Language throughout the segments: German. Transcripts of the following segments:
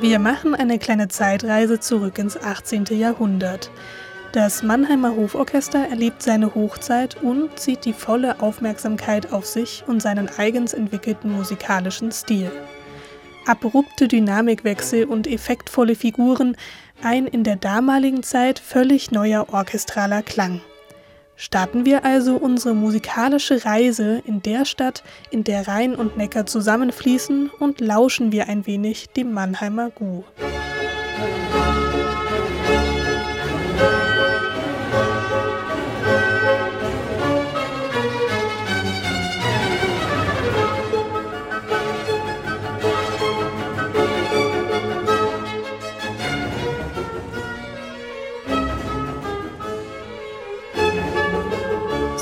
Wir machen eine kleine Zeitreise zurück ins 18. Jahrhundert. Das Mannheimer Hoforchester erlebt seine Hochzeit und zieht die volle Aufmerksamkeit auf sich und seinen eigens entwickelten musikalischen Stil. Abrupte Dynamikwechsel und effektvolle Figuren, ein in der damaligen Zeit völlig neuer orchestraler Klang. Starten wir also unsere musikalische Reise in der Stadt, in der Rhein und Neckar zusammenfließen und lauschen wir ein wenig dem Mannheimer Gu.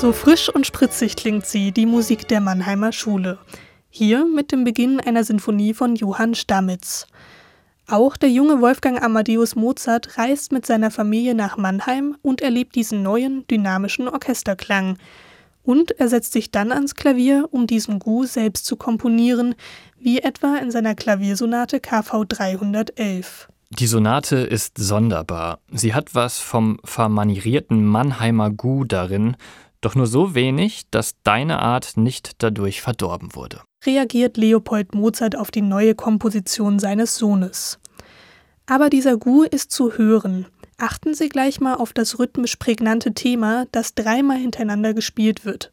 So frisch und spritzig klingt sie, die Musik der Mannheimer Schule. Hier mit dem Beginn einer Sinfonie von Johann Stamitz. Auch der junge Wolfgang Amadeus Mozart reist mit seiner Familie nach Mannheim und erlebt diesen neuen, dynamischen Orchesterklang. Und er setzt sich dann ans Klavier, um diesen Gu selbst zu komponieren, wie etwa in seiner Klaviersonate KV 311. Die Sonate ist sonderbar. Sie hat was vom vermanierierten Mannheimer Gu darin, doch nur so wenig, dass deine Art nicht dadurch verdorben wurde. Reagiert Leopold Mozart auf die neue Komposition seines Sohnes. Aber dieser Gu ist zu hören. Achten Sie gleich mal auf das rhythmisch prägnante Thema, das dreimal hintereinander gespielt wird.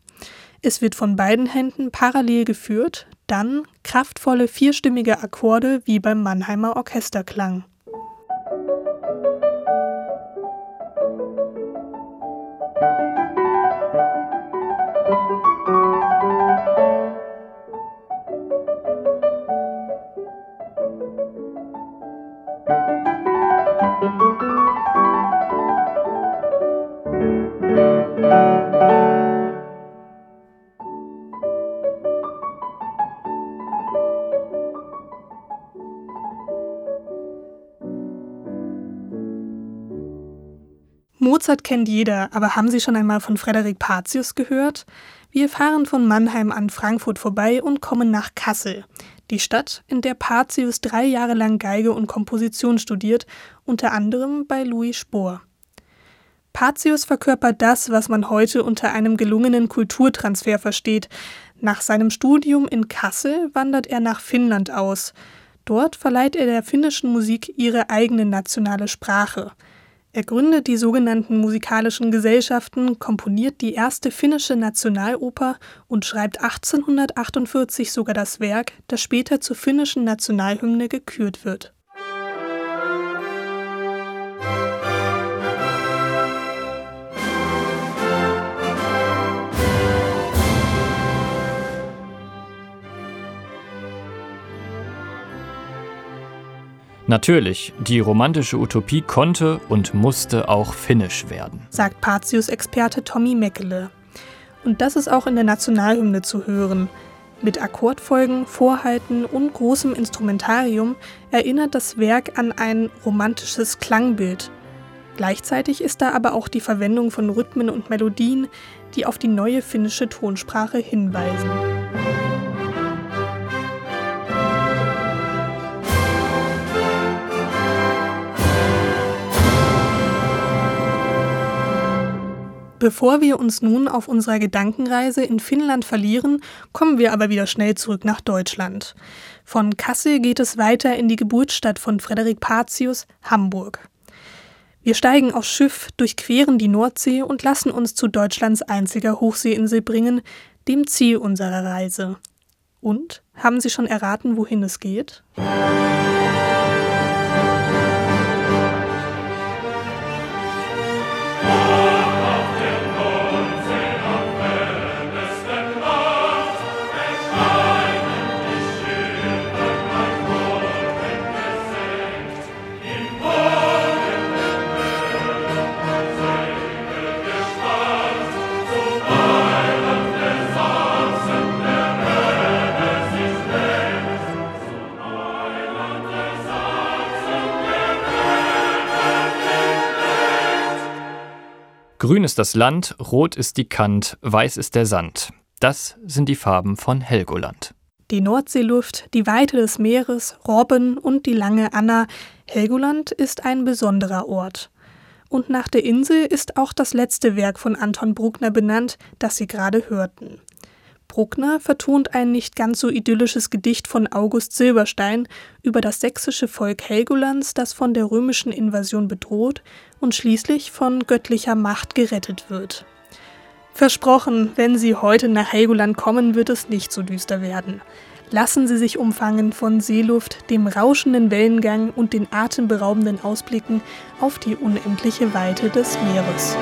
Es wird von beiden Händen parallel geführt, dann kraftvolle vierstimmige Akkorde wie beim Mannheimer Orchesterklang. Mozart kennt jeder, aber haben Sie schon einmal von Frederik Patius gehört? Wir fahren von Mannheim an Frankfurt vorbei und kommen nach Kassel, die Stadt, in der Patius drei Jahre lang Geige und Komposition studiert, unter anderem bei Louis Spohr. Patius verkörpert das, was man heute unter einem gelungenen Kulturtransfer versteht. Nach seinem Studium in Kassel wandert er nach Finnland aus. Dort verleiht er der finnischen Musik ihre eigene nationale Sprache – er gründet die sogenannten musikalischen Gesellschaften, komponiert die erste finnische Nationaloper und schreibt 1848 sogar das Werk, das später zur finnischen Nationalhymne gekürt wird Natürlich, die romantische Utopie konnte und musste auch finnisch werden, sagt Patius-Experte Tommy Meckele. Und das ist auch in der Nationalhymne zu hören. Mit Akkordfolgen, Vorhalten und großem Instrumentarium erinnert das Werk an ein romantisches Klangbild. Gleichzeitig ist da aber auch die Verwendung von Rhythmen und Melodien, die auf die neue finnische Tonsprache hinweisen. Bevor wir uns nun auf unserer Gedankenreise in Finnland verlieren, kommen wir aber wieder schnell zurück nach Deutschland. Von Kassel geht es weiter in die Geburtsstadt von Frederik Patius, Hamburg. Wir steigen aufs Schiff, durchqueren die Nordsee und lassen uns zu Deutschlands einziger Hochseeinsel bringen, dem Ziel unserer Reise. Und haben Sie schon erraten, wohin es geht? Grün ist das Land, rot ist die Kant, weiß ist der Sand. Das sind die Farben von Helgoland. Die Nordseeluft, die Weite des Meeres, Robben und die lange Anna. Helgoland ist ein besonderer Ort. Und nach der Insel ist auch das letzte Werk von Anton Bruckner benannt, das Sie gerade hörten. Bruckner vertont ein nicht ganz so idyllisches Gedicht von August Silberstein über das sächsische Volk Helgolands, das von der römischen Invasion bedroht und schließlich von göttlicher Macht gerettet wird. Versprochen, wenn Sie heute nach Helgoland kommen, wird es nicht so düster werden. Lassen Sie sich umfangen von Seeluft, dem rauschenden Wellengang und den atemberaubenden Ausblicken auf die unendliche Weite des Meeres.